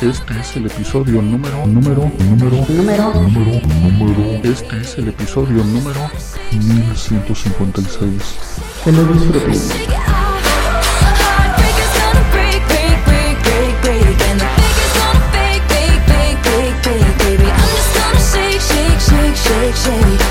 Este es el episodio número, número, número, número, número, número. Este es el episodio número 1156. Que lo disfrutes. shake, shake.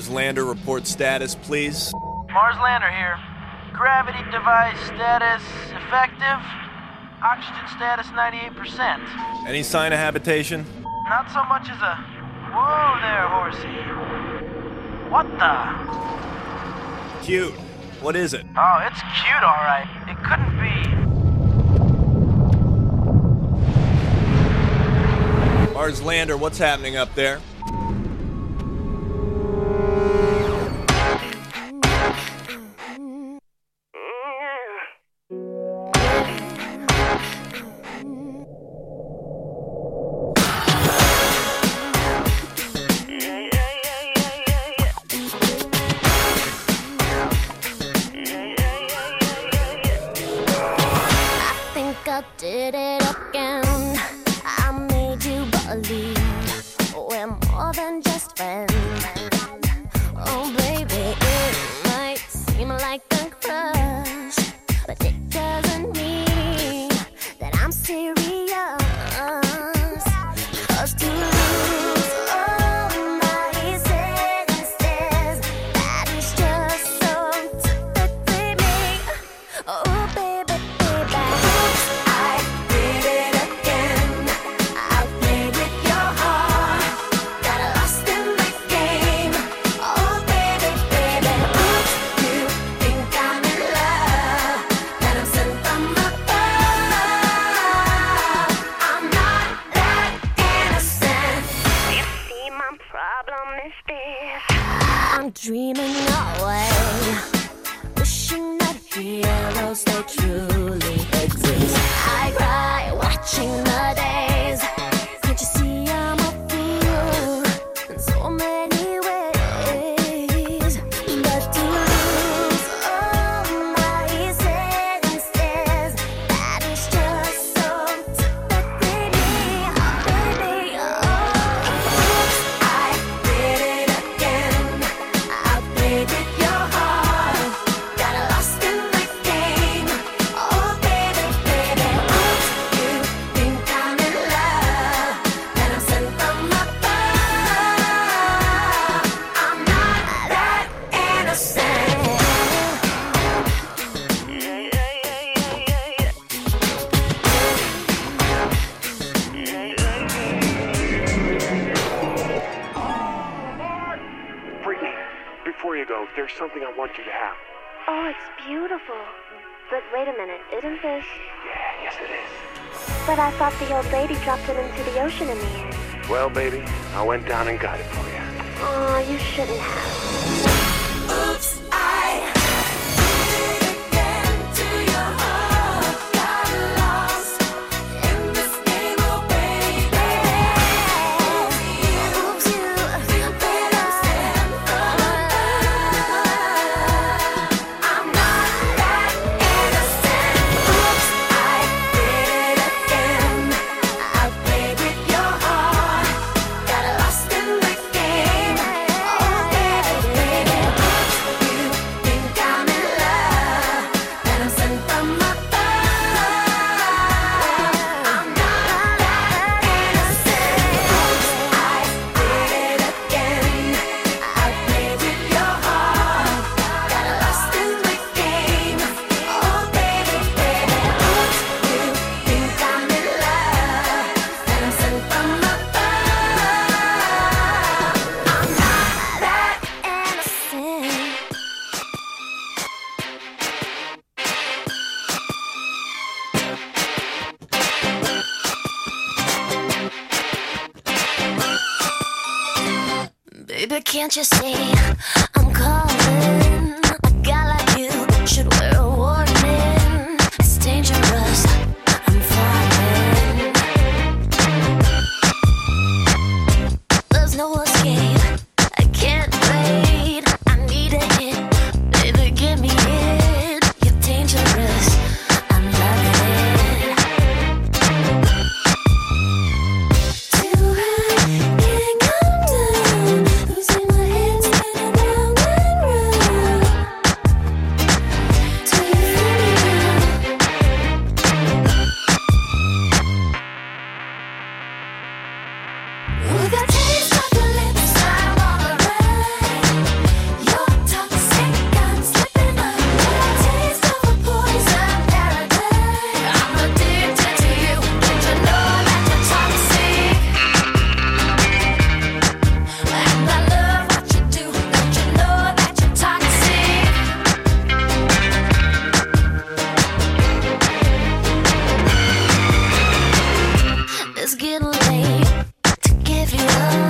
Mars lander report status, please? Mars lander here. Gravity device status effective. Oxygen status 98%. Any sign of habitation? Not so much as a. Whoa there, horsey. What the? Cute. What is it? Oh, it's cute, alright. It couldn't be. Mars lander, what's happening up there? Yeah, yes it is. But I thought the old lady dropped it into the ocean in the end. Well, baby, I went down and got it for you. Aw, oh, you shouldn't have. to give you love.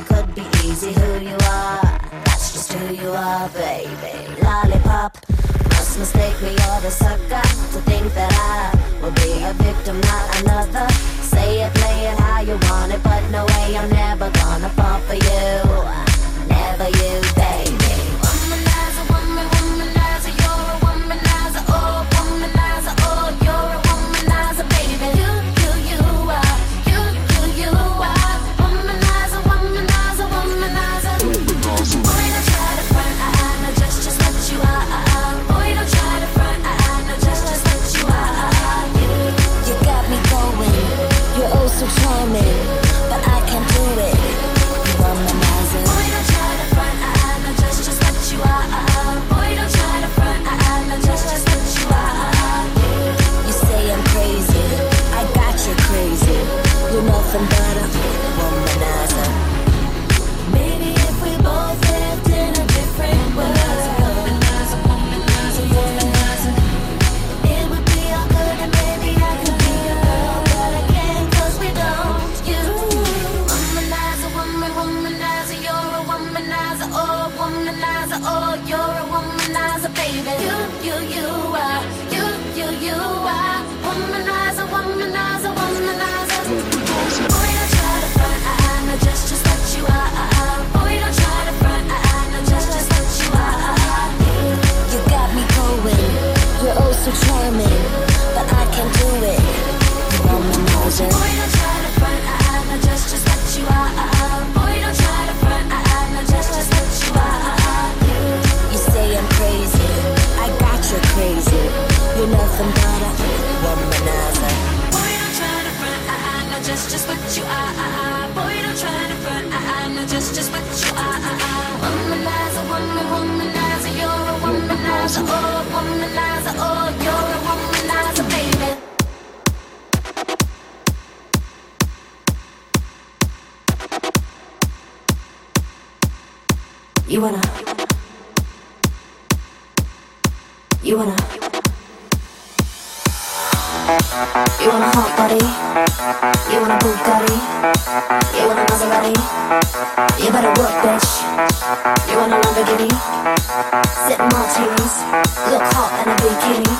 It could be easy who you are. That's just who you are, baby. Lollipop. Must mistake me or the sucker to think that I will be a victim, not another. Say it, play it how you want it, but no way I'm never gonna fall for you. Oh, womanizer, oh, you're a womanizer, baby. You, you, you are, you, you, you are, womanizer, womanizer, womanizer. Boy, don't try to front, I, I know just, just what you are. Boy, don't try to front, I, I know just, just what you are. You got me going, you're oh so charming, but I can do it. Womanizer. Boy, Just, just what you are. Womanizer, woman, womanizer, you're a womanizer, oh, womanizer, oh, you're a womanizer, baby. You wanna, you wanna, you want a hot body, you want a Bugatti, you want a Maserati, you better work, bitch. You want a Lamborghini, sip martinis, look hot in a bikini.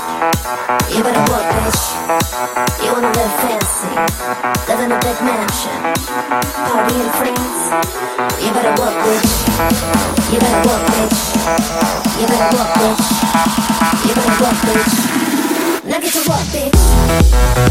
You better work, bitch. You wanna live fancy, live in a big mansion, party in France. You better work, bitch. You better work, bitch. You better work, bitch. You better work, bitch. Now get to work, bitch. Now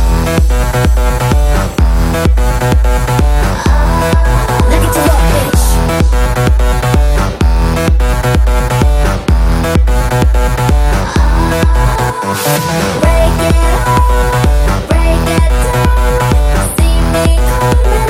Break it, break it down. See me coming.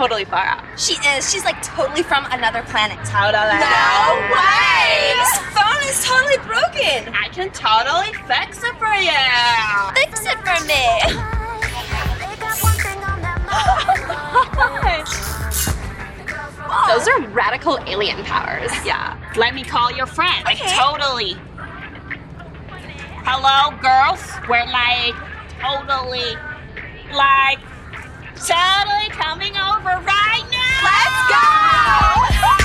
totally far out. She is. She's like totally from another planet. Totally. No way! This phone is totally broken. I can totally fix it for you. Fix it for me. Oh Those are radical alien powers. Yeah. Let me call your friend. Okay. Like, totally. Hello, girls. We're like totally like Totally coming over right now. Let's go.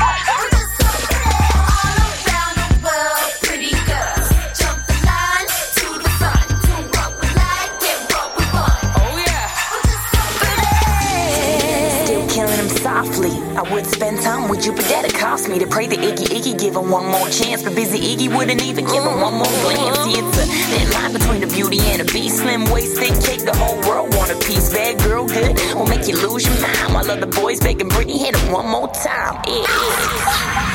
would spend time with you, but that'd cost me to pray the Iggy Iggy give him one more chance. But busy Iggy wouldn't even give him one more glance. See, it's a thin line between the beauty and the beast. Slim waisted cake, the whole world want a piece. Bad girl, good, will make you lose your mind. While other boys begging Britney, hit him one more time. Yeah.